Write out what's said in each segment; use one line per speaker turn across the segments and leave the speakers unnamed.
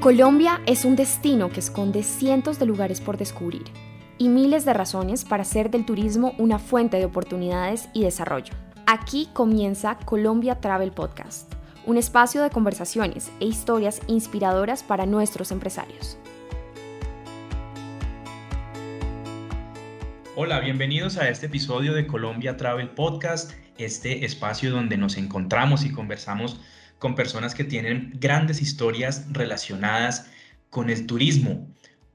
Colombia es un destino que esconde cientos de lugares por descubrir y miles de razones para hacer del turismo una fuente de oportunidades y desarrollo. Aquí comienza Colombia Travel Podcast, un espacio de conversaciones e historias inspiradoras para nuestros empresarios.
Hola, bienvenidos a este episodio de Colombia Travel Podcast, este espacio donde nos encontramos y conversamos con personas que tienen grandes historias relacionadas con el turismo.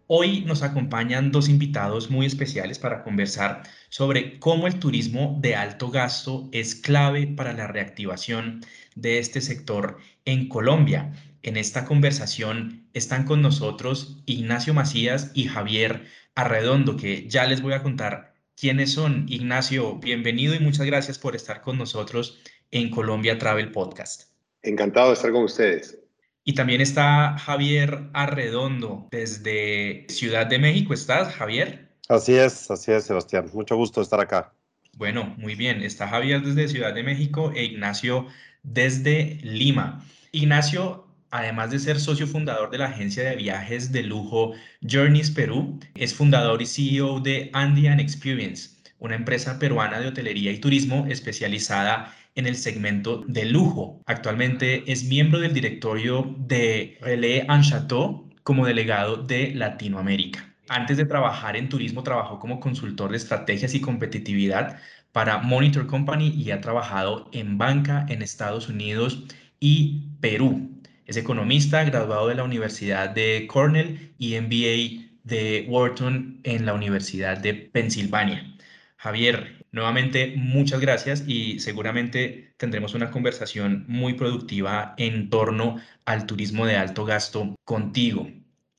Hoy nos acompañan dos invitados muy especiales para conversar sobre cómo el turismo de alto gasto es clave para la reactivación de este sector en Colombia. En esta conversación están con nosotros Ignacio Macías y Javier Arredondo, que ya les voy a contar quiénes son. Ignacio, bienvenido y muchas gracias por estar con nosotros en Colombia Travel Podcast.
Encantado de estar con ustedes.
Y también está Javier Arredondo desde Ciudad de México. ¿Estás, Javier?
Así es, así es, Sebastián. Mucho gusto estar acá.
Bueno, muy bien. Está Javier desde Ciudad de México e Ignacio desde Lima. Ignacio, además de ser socio fundador de la agencia de viajes de lujo Journeys Perú, es fundador y CEO de Andean Experience, una empresa peruana de hotelería y turismo especializada en el segmento de lujo. Actualmente es miembro del directorio de Relais en Chateau como delegado de Latinoamérica. Antes de trabajar en turismo, trabajó como consultor de estrategias y competitividad para Monitor Company y ha trabajado en banca en Estados Unidos y Perú. Es economista, graduado de la Universidad de Cornell y MBA de Wharton en la Universidad de Pensilvania. Javier, nuevamente muchas gracias y seguramente tendremos una conversación muy productiva en torno al turismo de alto gasto contigo.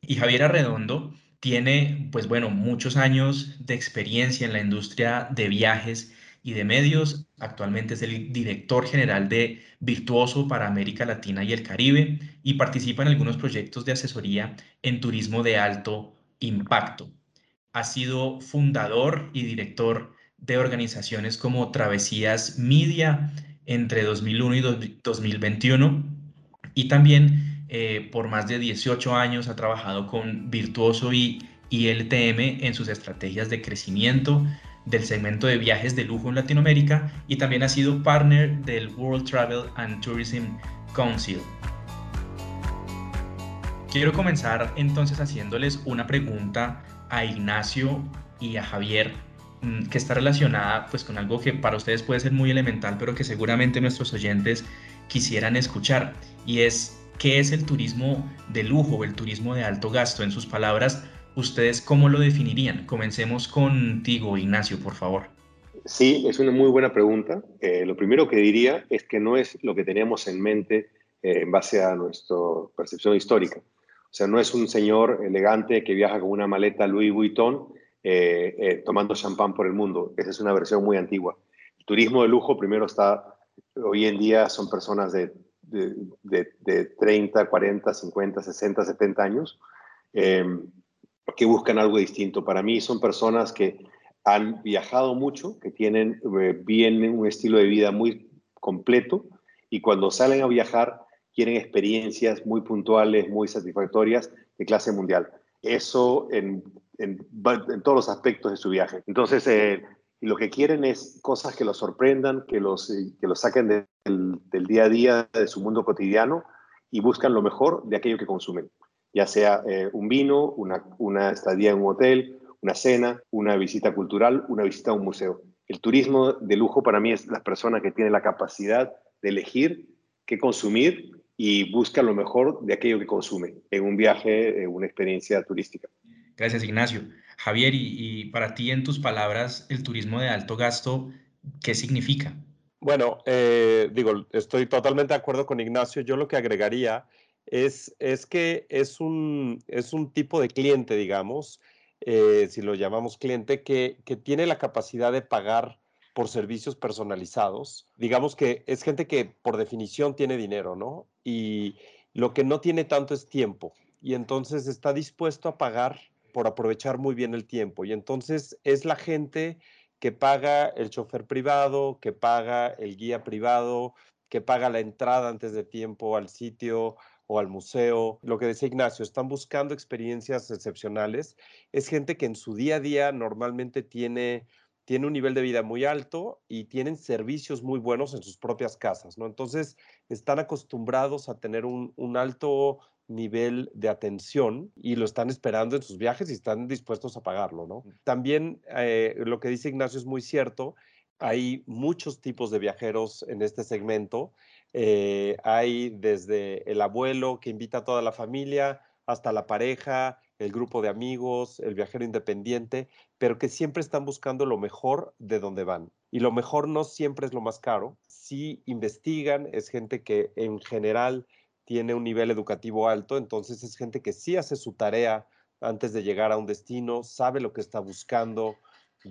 Y Javier Arredondo tiene, pues bueno, muchos años de experiencia en la industria de viajes y de medios. Actualmente es el director general de Virtuoso para América Latina y el Caribe y participa en algunos proyectos de asesoría en turismo de alto impacto. Ha sido fundador y director de organizaciones como Travesías Media entre 2001 y 2021 y también eh, por más de 18 años ha trabajado con Virtuoso y ILTM en sus estrategias de crecimiento del segmento de viajes de lujo en Latinoamérica y también ha sido partner del World Travel and Tourism Council. Quiero comenzar entonces haciéndoles una pregunta a Ignacio y a Javier que está relacionada pues con algo que para ustedes puede ser muy elemental, pero que seguramente nuestros oyentes quisieran escuchar, y es qué es el turismo de lujo, el turismo de alto gasto. En sus palabras, ¿ustedes cómo lo definirían? Comencemos contigo, Ignacio, por favor.
Sí, es una muy buena pregunta. Eh, lo primero que diría es que no es lo que teníamos en mente eh, en base a nuestra percepción histórica. O sea, no es un señor elegante que viaja con una maleta Louis Vuitton eh, eh, tomando champán por el mundo. Esa es una versión muy antigua. El turismo de lujo primero está, hoy en día son personas de, de, 30, 40, 50, 60, 70 años em, que buscan algo distinto. Para mí son personas que han viajado mucho, que tienen eh, bien un estilo de vida muy completo y cuando salen a viajar quieren experiencias muy puntuales, muy satisfactorias de clase mundial. Eso en en, todos los aspectos de su viaje. Entonces, eh, lo que quieren es cosas que los sorprendan, que los, eh, que los saquen del, día a día, de su mundo cotidiano y buscan lo mejor de aquello que consumen, ya sea eh, un vino, una, estadía en un hotel, una cena, una visita cultural, una visita a un museo. El turismo de lujo para mí es la persona que tiene la capacidad de elegir qué consumir y busca lo mejor de aquello que consume en un viaje, en una experiencia turística.
Gracias, Ignacio. Javier, y, para ti, en tus palabras, el turismo de alto gasto, ¿qué significa?
Bueno, eh, digo, estoy totalmente de acuerdo con Ignacio. Yo lo que agregaría es, es que es un, es un tipo de cliente, digamos, eh, si lo llamamos cliente, que, que tiene la capacidad de pagar por servicios personalizados. Digamos que es gente que por definición tiene dinero, ¿no? Y lo que no tiene tanto es tiempo. Y entonces está dispuesto a pagar por aprovechar muy bien el tiempo. Y entonces es la gente que paga el chofer privado, que paga el guía privado, que paga la entrada antes de tiempo al sitio o al museo. Lo que decía Ignacio, están buscando experiencias excepcionales. Es gente que en su día a día normalmente tiene tiene un nivel de vida muy alto y tienen servicios muy buenos en sus propias casas, ¿no? Entonces, están acostumbrados a tener un, un, alto nivel de atención y lo están esperando en sus viajes y están dispuestos a pagarlo, ¿no? También eh, lo que dice Ignacio es muy cierto, hay muchos tipos de viajeros en este segmento, eh, hay desde el abuelo que invita a toda la familia hasta la pareja, el grupo de amigos, el viajero independiente, pero que siempre están buscando lo mejor de donde van. Y lo mejor no siempre es lo más caro. Si investigan, es gente que en general tiene un nivel educativo alto, entonces es gente que sí hace su tarea antes de llegar a un destino, sabe lo que está buscando,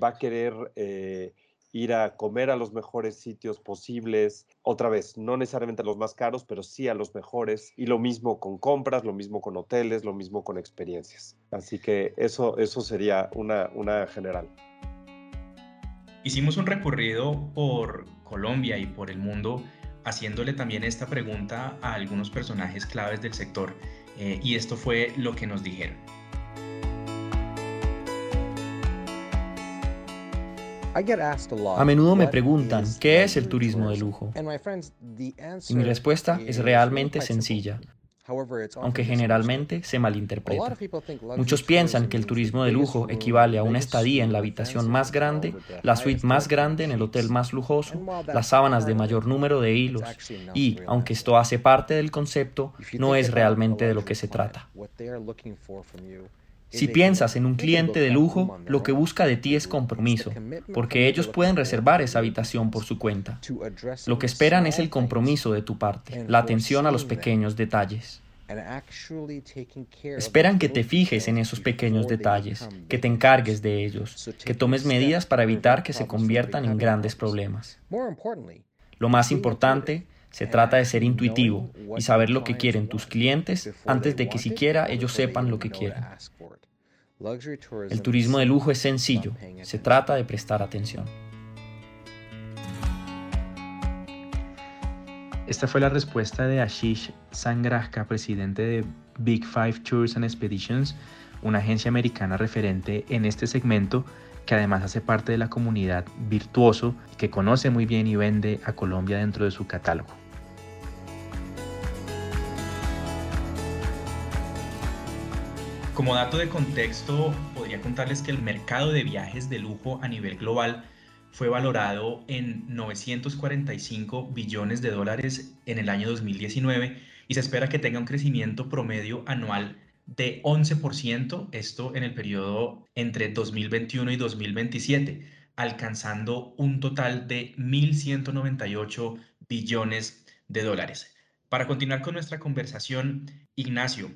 va a querer eh, ir a comer a los mejores sitios posibles. Otra vez, no necesariamente a los más caros, pero sí a los mejores. Y lo mismo con compras, lo mismo con hoteles, lo mismo con experiencias. Así que eso, eso sería una, una general.
Hicimos un recorrido por Colombia y por el mundo haciéndole también esta pregunta a algunos personajes claves del sector eh, y esto fue lo que nos dijeron.
A menudo me preguntan, ¿qué es el turismo de lujo? Y mi respuesta es realmente sencilla aunque generalmente se malinterpreta. Muchos piensan que el turismo de lujo equivale a una estadía en la habitación más grande, la suite más grande en el hotel más lujoso, las sábanas de mayor número de hilos, y, aunque esto hace parte del concepto, no es realmente de lo que se trata. Si piensas en un cliente de lujo, lo que busca de ti es compromiso, porque ellos pueden reservar esa habitación por su cuenta. Lo que esperan es el compromiso de tu parte, la atención a los pequeños detalles. Esperan que te fijes en esos pequeños detalles, que te encargues de ellos, que tomes medidas para evitar que se conviertan en grandes problemas. Lo más importante, se trata de ser intuitivo y saber lo que quieren tus clientes antes de que siquiera ellos sepan lo que quieren. El turismo de lujo es sencillo, se trata de prestar atención.
Esta fue la respuesta de Ashish Sangrajka, presidente de Big Five Tours and Expeditions, una agencia americana referente en este segmento que además hace parte de la comunidad Virtuoso, que conoce muy bien y vende a Colombia dentro de su catálogo. Como dato de contexto, podría contarles que el mercado de viajes de lujo a nivel global fue valorado en 945 billones de dólares en el año 2019 y se espera que tenga un crecimiento promedio anual de 11%, esto en el periodo entre 2021 y 2027, alcanzando un total de 1.198 billones de dólares. Para continuar con nuestra conversación, Ignacio,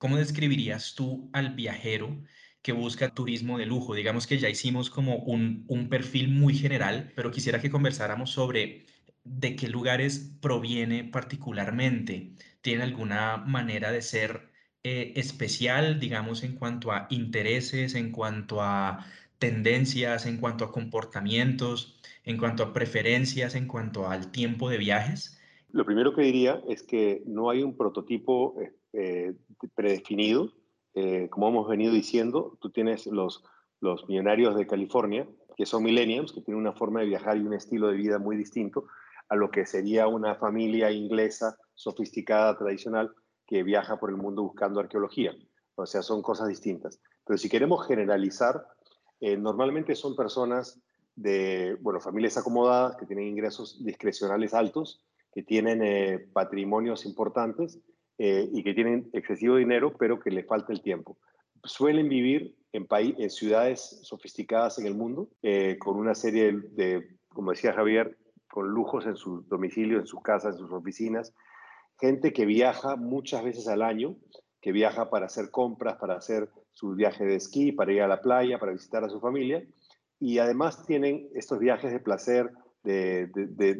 ¿Cómo describirías tú al viajero que busca turismo de lujo? Digamos que ya hicimos como un, perfil muy general, pero quisiera que conversáramos sobre de qué lugares proviene particularmente. ¿Tiene alguna manera de ser eh, especial, digamos, en cuanto a intereses, en cuanto a tendencias, en cuanto a comportamientos, en cuanto a preferencias, en cuanto al tiempo de viajes?
Lo primero que diría es que no hay un prototipo eh, eh, predefinido. Eh, como hemos venido diciendo, tú tienes los, los millonarios de California, que son millennials, que tienen una forma de viajar y un estilo de vida muy distinto a lo que sería una familia inglesa sofisticada, tradicional, que viaja por el mundo buscando arqueología. O sea, son cosas distintas. Pero si queremos generalizar, normalmente son personas de, bueno, familias acomodadas, que tienen ingresos discrecionales altos, que tienen patrimonios importantes eh, y que tienen excesivo dinero, pero que le falta el tiempo. Suelen vivir en, en ciudades sofisticadas en el mundo, eh, con una serie de, como decía Javier, con lujos en sus domicilios, en sus casas, en sus oficinas. Gente que viaja muchas veces al año, que viaja para hacer compras, para hacer su viaje de esquí, para ir a la playa, para visitar a su familia. Y además tienen estos viajes de placer, de,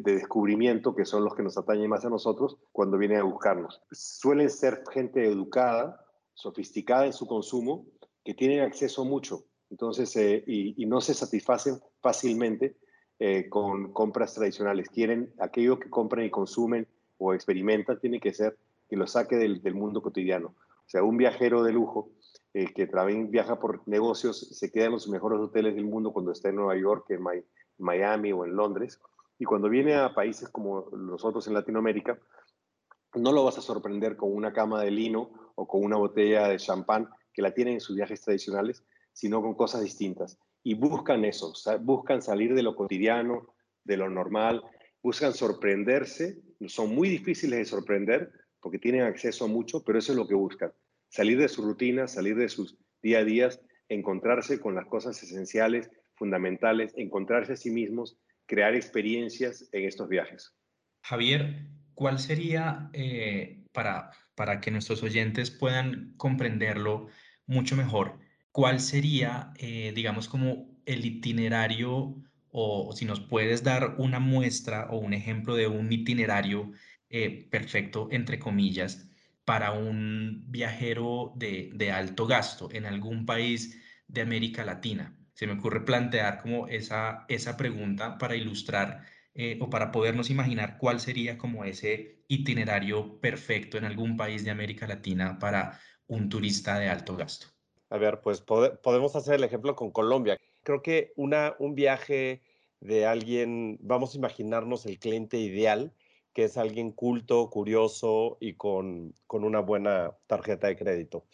descubrimiento, que son los que nos atañen más a nosotros cuando vienen a buscarnos. Suelen ser gente educada, sofisticada en su consumo, que tienen acceso mucho, entonces, eh, y, no se satisfacen fácilmente eh, con compras tradicionales. Quieren aquello que compran y consumen o experimentan, tiene que ser que lo saque del, mundo cotidiano. O sea, un viajero de lujo eh, que también viaja por negocios se queda en los mejores hoteles del mundo cuando está en Nueva York, en Miami o en Londres. Y cuando viene a países como nosotros en Latinoamérica, no lo vas a sorprender con una cama de lino o con una botella de champán que la tienen en sus viajes tradicionales, sino con cosas distintas. Y buscan eso, buscan salir de lo cotidiano, de lo normal, buscan sorprenderse, son muy difíciles de sorprender porque tienen acceso a mucho, pero eso es lo que buscan, salir de su rutina, salir de sus día a días, encontrarse con las cosas esenciales, fundamentales, encontrarse a sí mismos, crear experiencias en estos viajes.
Javier, ¿cuál sería, eh, para, para que nuestros oyentes puedan comprenderlo mucho mejor, cuál sería, eh, digamos, como el itinerario o si nos puedes dar una muestra o un ejemplo de un itinerario eh, perfecto, entre comillas, para un viajero de, alto gasto en algún país de América Latina. Se me ocurre plantear como esa, esa pregunta para ilustrar eh, o para podernos imaginar cuál sería como ese itinerario perfecto en algún país de América Latina para un turista de alto gasto.
A ver, pues podemos hacer el ejemplo con Colombia. Creo que una, un viaje de alguien, vamos a imaginarnos el cliente ideal, que es alguien culto, curioso y con, una buena tarjeta de crédito.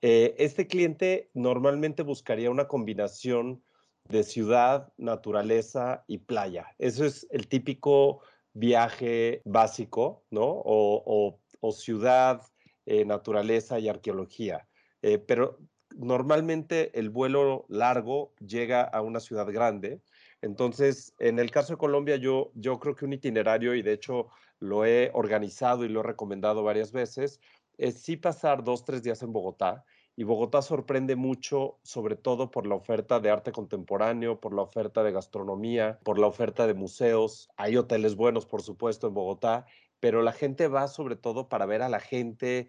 Eh, este cliente normalmente buscaría una combinación de ciudad, naturaleza y playa. Eso es el típico viaje básico, ¿no? O, ciudad, eh, naturaleza y arqueología. Eh, pero normalmente el vuelo largo llega a una ciudad grande. Entonces, en el caso de Colombia, yo, yo creo que un itinerario, y de hecho lo he organizado y lo he recomendado varias veces, es sí pasar dos, tres días en Bogotá. Y Bogotá sorprende mucho, sobre todo por la oferta de arte contemporáneo, por la oferta de gastronomía, por la oferta de museos. Hay hoteles buenos, por supuesto, en Bogotá pero la gente va sobre todo para ver a la gente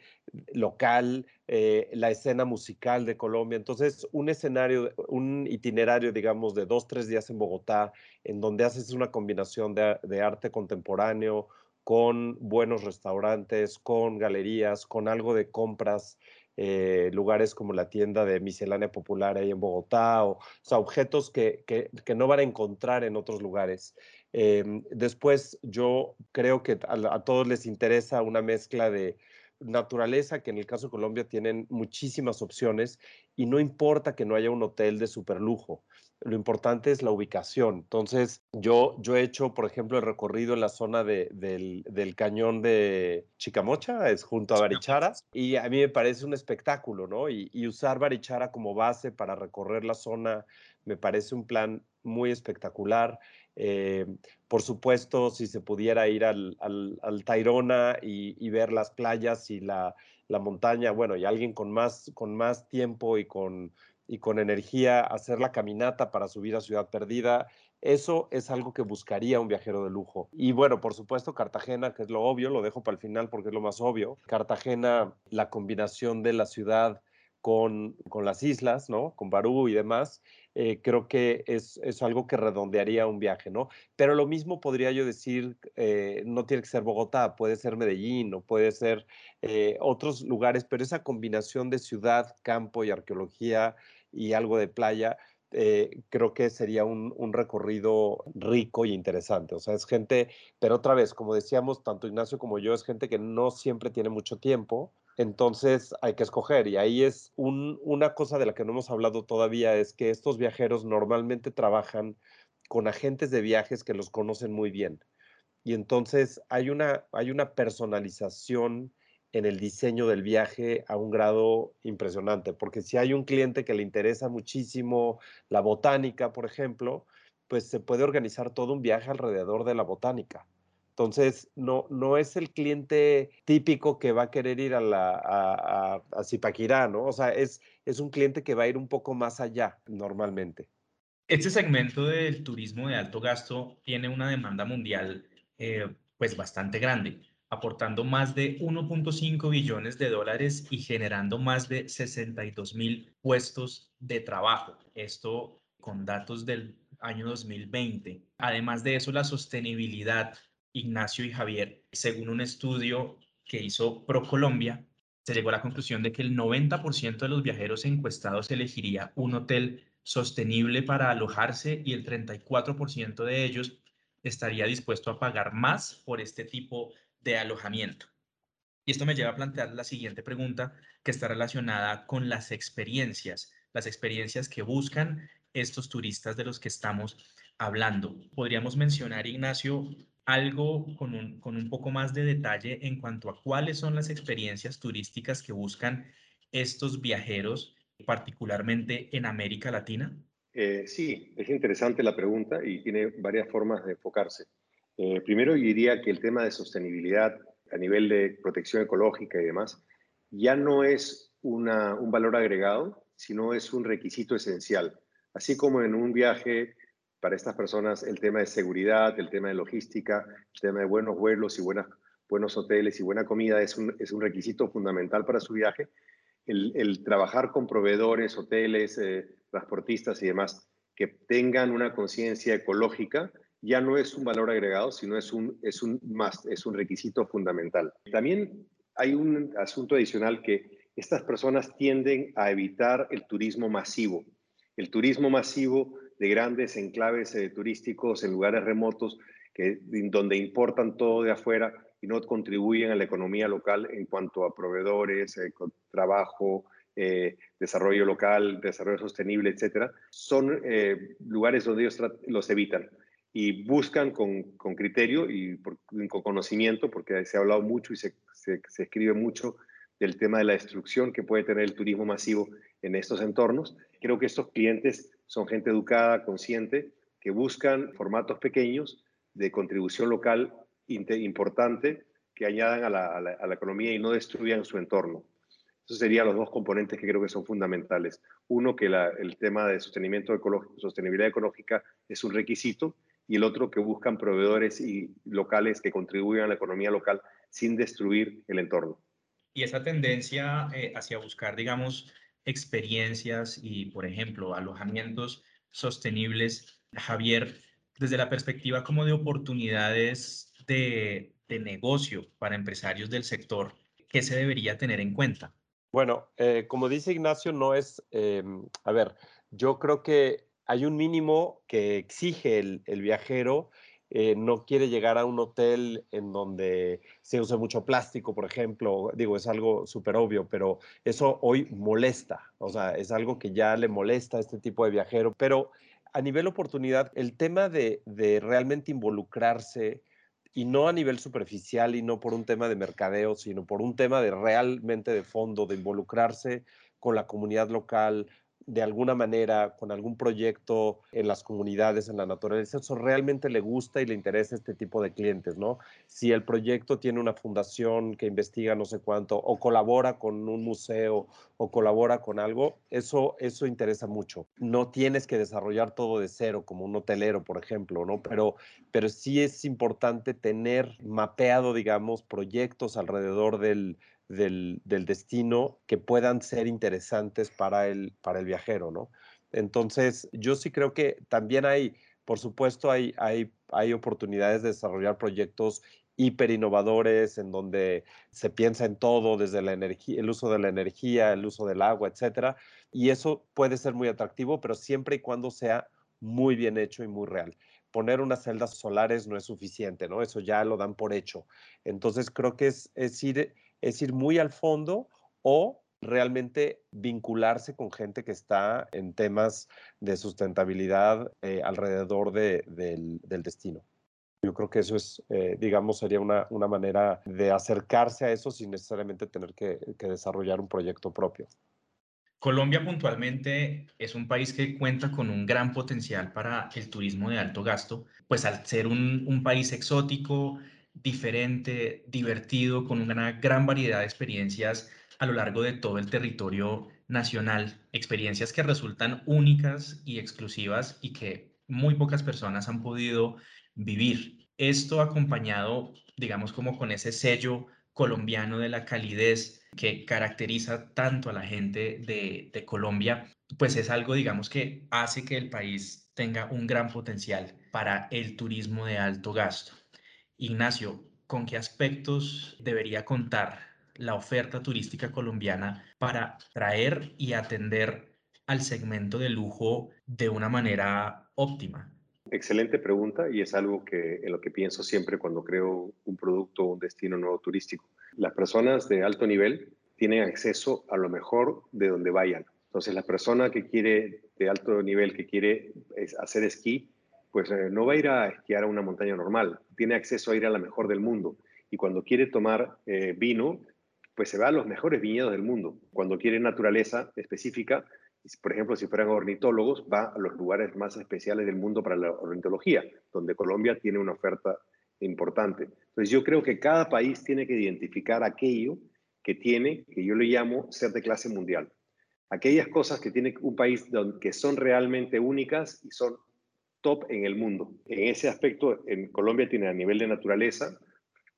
local, eh, la escena musical de Colombia. Entonces, un escenario, un itinerario, digamos, de dos, tres días en Bogotá, en donde haces una combinación de, arte contemporáneo con buenos restaurantes, con galerías, con algo de compras, eh, lugares como la tienda de miscelánea popular ahí en Bogotá, o, sea, objetos que, que, no van a encontrar en otros lugares. Em, después, yo creo que a, todos les interesa una mezcla de naturaleza, que en el caso de Colombia tienen muchísimas opciones y no importa que no haya un hotel de super lujo. Lo importante es la ubicación. Entonces, yo, yo he hecho, por ejemplo, el recorrido en la zona de, del, del, cañón de Chicamocha, es junto a Barichara, y a mí me parece un espectáculo, ¿no? Y, y usar Barichara como base para recorrer la zona me parece un plan muy espectacular. Eh, por supuesto, si se pudiera ir al, al, Tairona y, ver las playas y la, la, montaña, bueno, y alguien con más, con más tiempo y con, y con energía, hacer la caminata para subir a Ciudad Perdida, eso es algo que buscaría un viajero de lujo. Y bueno, por supuesto, Cartagena, que es lo obvio, lo dejo para el final porque es lo más obvio. Cartagena, la combinación de la ciudad con, con las islas, ¿no? Con Barú y demás, eh, creo que es, es, algo que redondearía un viaje, ¿no? Pero lo mismo podría yo decir, eh, no tiene que ser Bogotá, puede ser Medellín o puede ser eh, otros lugares, pero esa combinación de ciudad, campo y arqueología y algo de playa, creo que sería un, un, recorrido rico y interesante. O sea, es gente, pero otra vez, como decíamos, tanto Ignacio como yo, es gente que no siempre tiene mucho tiempo, entonces hay que escoger y ahí es una cosa de la que no hemos hablado todavía, es que estos viajeros normalmente trabajan con agentes de viajes que los conocen muy bien. Y entonces hay una, hay una personalización en el diseño del viaje a un grado impresionante, porque si hay un cliente que le interesa muchísimo la botánica, por ejemplo, pues se puede organizar todo un viaje alrededor de la botánica entonces, no, no es el cliente típico que va a querer ir a, la, a, a, Zipaquirá, ¿no? O sea, es, es un cliente que va a ir un poco más allá normalmente.
Este segmento del turismo de alto gasto tiene una demanda mundial eh, pues bastante grande, aportando más de 1.5 billones de dólares y generando más de 62 mil puestos de trabajo. Esto con datos del año 2020. Además de eso, la sostenibilidad Ignacio y Javier, según un estudio que hizo ProColombia, se llegó a la conclusión de que el 90% de los viajeros encuestados elegiría un hotel sostenible para alojarse y el 34% de ellos estaría dispuesto a pagar más por este tipo de alojamiento. Y esto me lleva a plantear la siguiente pregunta que está relacionada con las experiencias, las experiencias que buscan estos turistas de los que estamos hablando. Podríamos mencionar, Ignacio, algo con un, con un poco más de detalle en cuanto a cuáles son las experiencias turísticas que buscan estos viajeros, particularmente en América Latina?
Eh, sí, es interesante la pregunta y tiene varias formas de enfocarse. Eh, primero, yo diría que el tema de sostenibilidad a nivel de protección ecológica y demás ya no es una, un valor agregado, sino es un requisito esencial. Así como en un viaje para estas personas el tema de seguridad, el tema de logística, el tema de buenos vuelos y buenos hoteles y buena comida es un, requisito fundamental para su viaje. El, trabajar con proveedores, hoteles, eh, transportistas y demás que tengan una conciencia ecológica ya no es un valor agregado, sino es un, es un más, es un requisito fundamental. También hay un asunto adicional que estas personas tienden a evitar el turismo masivo. El turismo masivo de grandes enclaves eh, turísticos en lugares remotos que, donde importan todo de afuera y no contribuyen a la economía local en cuanto a proveedores, eh, trabajo, eh, desarrollo local, desarrollo sostenible, etcétera, son lugares donde ellos los evitan y buscan con, con criterio y con conocimiento, porque se ha hablado mucho y se, se, se escribe mucho del tema de la destrucción que puede tener el turismo masivo en estos entornos. Creo que estos clientes son gente educada, consciente, que buscan formatos pequeños de contribución local importante que añadan a la, economía y no destruyan su entorno. Esos serían los dos componentes que creo que son fundamentales. Uno, que el tema de sostenimiento ecológico, sostenibilidad ecológica es un requisito y el otro, que buscan proveedores y locales que contribuyan a la economía local sin destruir el entorno.
Y esa tendencia eh, hacia buscar, digamos, experiencias y, por ejemplo, alojamientos sostenibles, Javier, desde la perspectiva como de oportunidades de, negocio para empresarios del sector, ¿qué se debería tener en cuenta?
Bueno, eh, como dice Ignacio, no es, em, a ver, yo creo que hay un mínimo que exige el, el viajero eh, no quiere llegar a un hotel en donde se use mucho plástico, por ejemplo, digo, es algo súper obvio, pero eso hoy molesta, o sea, es algo que ya le molesta a este tipo de viajero, pero a nivel oportunidad, el tema de, de realmente involucrarse y no a nivel superficial y no por un tema de mercadeo, sino por un tema de realmente de fondo, de involucrarse con la comunidad local, de alguna manera con algún proyecto en las comunidades, en la naturaleza, eso realmente le gusta y le interesa este tipo de clientes, ¿no? Si el proyecto tiene una fundación que investiga no sé cuánto, o colabora con un museo, o colabora con algo, eso, eso interesa mucho. No tienes que desarrollar todo de cero, como un hotelero, por ejemplo, ¿no? Pero, pero sí es importante tener mapeado, digamos, proyectos alrededor del, del, destino que puedan ser interesantes para el, para el viajero, ¿no? Entonces, yo sí creo que también hay, por supuesto, hay, hay, hay oportunidades de desarrollar proyectos hiper innovadores en donde se piensa en todo, desde la energía, el uso de la energía, el uso del agua, etcétera. Y eso puede ser muy atractivo, pero siempre y cuando sea muy bien hecho y muy real. Poner unas celdas solares no es suficiente, ¿no? Eso ya lo dan por hecho. Entonces creo que es, es ir es ir muy al fondo o realmente vincularse con gente que está en temas de sustentabilidad eh, alrededor del, destino. Yo creo que eso es, eh, digamos, sería una, una, manera de acercarse a eso sin necesariamente tener que, desarrollar un proyecto propio.
Colombia puntualmente es un país que cuenta con un gran potencial para el turismo de alto gasto, pues al ser un, un país exótico, diferente, divertido, con una gran variedad de experiencias a lo largo de todo el territorio nacional, experiencias que resultan únicas y exclusivas y que muy pocas personas han podido vivir. Esto acompañado, digamos, como con ese sello colombiano de la calidez que caracteriza tanto a la gente de, Colombia, pues es algo, digamos, que hace que el país tenga un gran potencial para el turismo de alto gasto. Ignacio, con qué aspectos debería contar la oferta turística colombiana para traer y atender al segmento de lujo de una manera óptima?
Excelente pregunta y es algo que en lo que pienso siempre cuando creo un producto o un destino nuevo turístico. Las personas de alto nivel tienen acceso a lo mejor de donde vayan. Entonces, la persona que quiere de alto nivel, que quiere hacer esquí, pues eh, no va a ir a esquiar a una montaña normal, tiene acceso a ir a la mejor del mundo. Y cuando quiere tomar eh, vino, pues se va a los mejores viñedos del mundo. Cuando quiere naturaleza específica, por ejemplo, si fueran ornitólogos, va a los lugares más especiales del mundo para la ornitología, donde Colombia tiene una oferta importante. Entonces, yo creo que cada país tiene que identificar aquello que tiene, que yo le llamo ser de clase mundial. Aquellas cosas que tiene un país que son realmente únicas y son top en el mundo. En ese aspecto, en Colombia tiene a nivel de naturaleza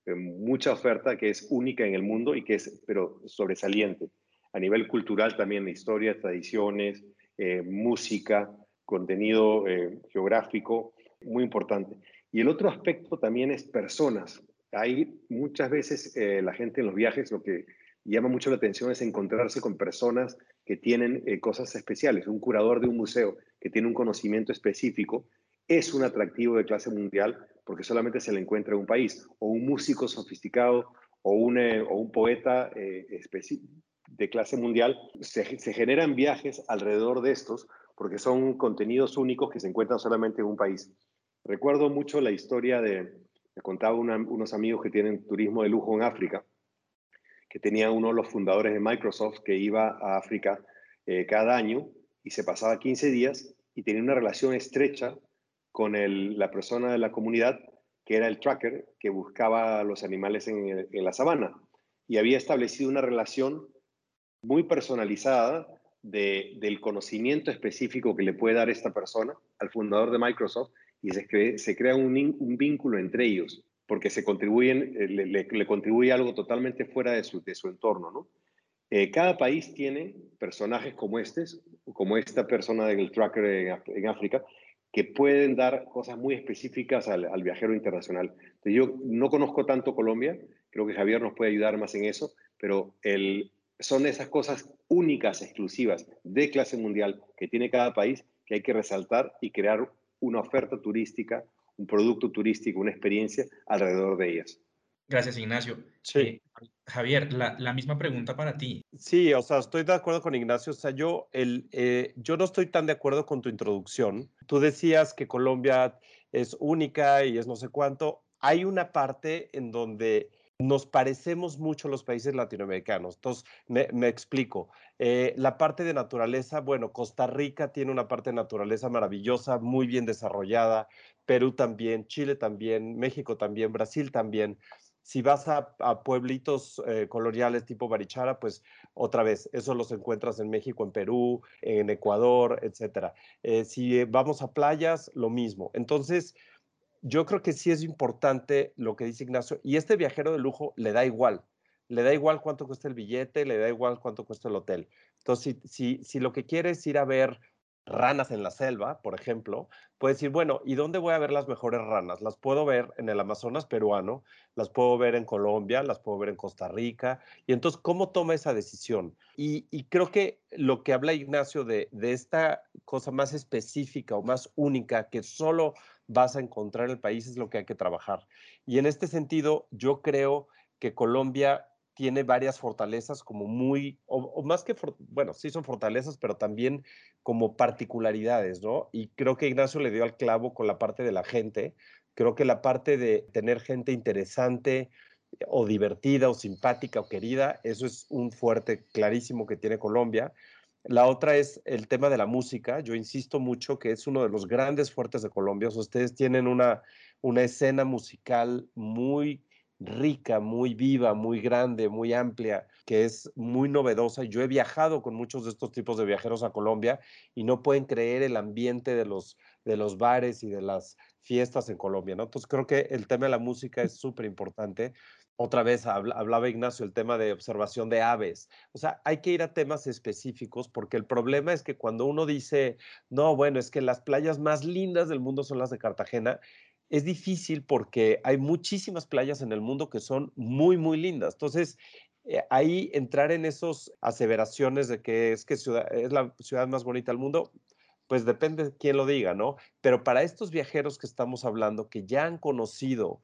eh, mucha oferta que es única en el mundo y que es, pero sobresaliente a nivel cultural también, historia, tradiciones, eh, música, contenido eh, geográfico, muy importante. Y el otro aspecto también es personas. Hay muchas veces la gente en los viajes lo que llama mucho la atención es encontrarse con personas que tienen cosas especiales. Un curador de un museo que tiene un conocimiento específico es un atractivo de clase mundial porque solamente se le encuentra en un país. O un músico sofisticado o un, un poeta específico de clase mundial, se, generan viajes alrededor de estos porque son contenidos únicos que se encuentran solamente en un país. Recuerdo mucho la historia de, me contaba unos amigos que tienen turismo de lujo en África, que tenía uno de los fundadores de Microsoft que iba a África eh, cada año y se pasaba 15 días y tenía una relación estrecha con la persona de la comunidad que era el tracker que buscaba a los animales en, la sabana y había establecido una relación muy personalizada del conocimiento específico que le puede dar esta persona al fundador de Microsoft y se, se crea un, vínculo entre ellos porque se contribuyen, eh, le, contribuye algo totalmente fuera de su, de su entorno, ¿no? Eh, cada país tiene personajes como este, como esta persona del tracker en, África, que pueden dar cosas muy específicas al, viajero internacional. Yo no conozco tanto Colombia, creo que Javier nos puede ayudar más en eso, pero son esas cosas únicas, exclusivas de clase mundial que tiene cada país que hay que resaltar y crear una oferta turística, un producto turístico, una experiencia alrededor de ellas.
Gracias, Ignacio. Sí. Eh, Javier, la, misma pregunta para ti.
Sí, o sea, estoy de acuerdo con Ignacio. O sea, yo, el, eh, yo no estoy tan de acuerdo con tu introducción. Tú decías que Colombia es única y es no sé cuánto. Hay una parte en donde nos parecemos mucho a los países latinoamericanos. Entonces, me, explico. Eh, la parte de naturaleza, bueno, Costa Rica tiene una parte de naturaleza maravillosa, muy bien desarrollada, Perú también, Chile también, México también, Brasil también. Si vas a, pueblitos eh, coloniales tipo Barichara, pues otra vez, eso los encuentras en México, en Perú, en Ecuador, etc. Eh, si vamos a playas, lo mismo. Entonces, yo creo que sí es importante lo que dice Ignacio, y este viajero de lujo le da igual, le da igual cuánto cuesta el billete, le da igual cuánto cuesta el hotel. Entonces, si, si, lo que quiere es ir a ver ranas en la selva, por ejemplo, puede decir, bueno, ¿y dónde voy a ver las mejores ranas? Las puedo ver en el Amazonas peruano, las puedo ver en Colombia, las puedo ver en Costa Rica. Y entonces, ¿cómo toma esa decisión? Y, y creo que lo que habla Ignacio de, de, esta cosa más específica o más única que solo vas a encontrar en el país es lo que hay que trabajar. Y en este sentido, yo creo que Colombia tiene varias fortalezas como muy, o, más que, bueno, sí son fortalezas, pero también como particularidades, ¿no? Y creo que Ignacio le dio al clavo con la parte de la gente. Creo que la parte de tener gente interesante o divertida o simpática o querida, eso es un fuerte clarísimo que tiene Colombia. La otra es el tema de la música. Yo insisto mucho que es uno de los grandes fuertes de Colombia. ustedes tienen una, una escena musical muy rica, muy viva, muy grande, muy amplia, que es muy novedosa. Yo he viajado con muchos de estos tipos de viajeros a Colombia y no pueden creer el ambiente de los, de los bares y de las fiestas en Colombia, ¿no? Entonces creo que el tema de la música es súper importante otra vez hablaba Ignacio el tema de observación de aves. O sea, hay que ir a temas específicos porque el problema es que cuando uno dice, no, bueno, es que las playas más lindas del mundo son las de Cartagena, es difícil porque hay muchísimas playas en el mundo que son muy, muy lindas. Entonces, eh, ahí entrar en esas aseveraciones de que es que es la ciudad más bonita del mundo, pues depende de quién lo diga, ¿no? Pero para estos viajeros que estamos hablando, que ya han conocido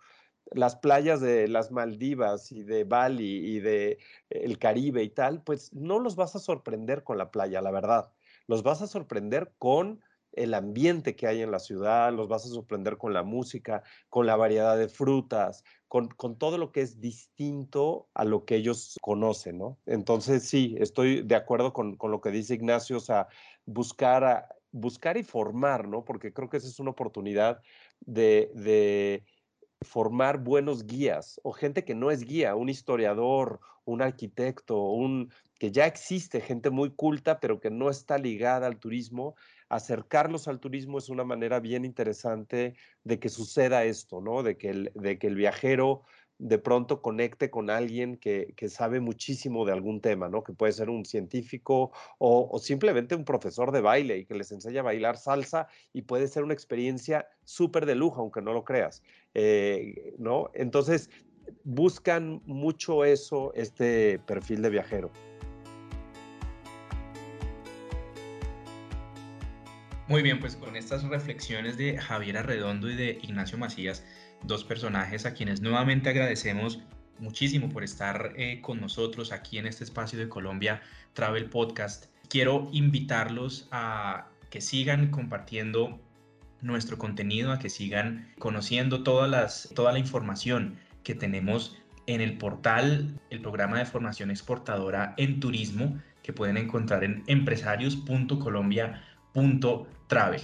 las playas de las Maldivas y de Bali y de el Caribe y tal, pues no los vas a sorprender con la playa, la verdad. Los vas a sorprender con el ambiente que hay en la ciudad, los vas a sorprender con la música, con la variedad de frutas, con, todo lo que es distinto a lo que ellos conocen, ¿no? Entonces, sí, estoy de acuerdo con, lo que dice Ignacio, o sea, buscar, buscar y formar, ¿no? Porque creo que esa es una oportunidad de, de formar buenos guías o gente que no es guía, un historiador, un arquitecto, un que ya existe gente muy culta pero que no está ligada al turismo acercarlos al turismo es una manera bien interesante de que suceda esto, ¿no? De que el, viajero de pronto conecte con alguien que, sabe muchísimo de algún tema, ¿no? Que puede ser un científico o, simplemente un profesor de baile y que les enseña a bailar salsa y puede ser una experiencia súper de lujo, aunque no lo creas, eh, ¿no? Entonces, buscan mucho eso, este perfil de viajero.
Muy bien, pues con estas reflexiones de Javier Arredondo y de Ignacio Macías, dos personajes a quienes nuevamente agradecemos muchísimo por estar eh, con nosotros aquí en este espacio de Colombia Travel Podcast. Quiero invitarlos a que sigan compartiendo nuestro contenido, a que sigan conociendo todas las, toda la información que tenemos en el portal, el programa de formación exportadora en turismo, que pueden encontrar en empresarios.colombia.com travel.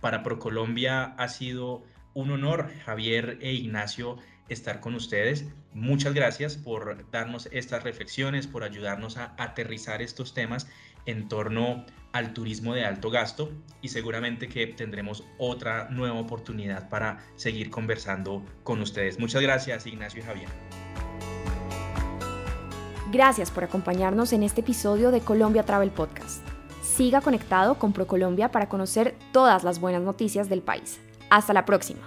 Para ProColombia ha sido un honor, Javier e Ignacio, estar con ustedes. Muchas gracias por darnos estas reflexiones, por ayudarnos a aterrizar estos temas en torno al turismo de alto gasto y seguramente que tendremos otra nueva oportunidad para seguir conversando con ustedes. Muchas gracias, Ignacio y Javier.
Gracias por acompañarnos en este episodio de Colombia Travel Podcast. Siga conectado con ProColombia para conocer todas las buenas noticias del país. Hasta la próxima.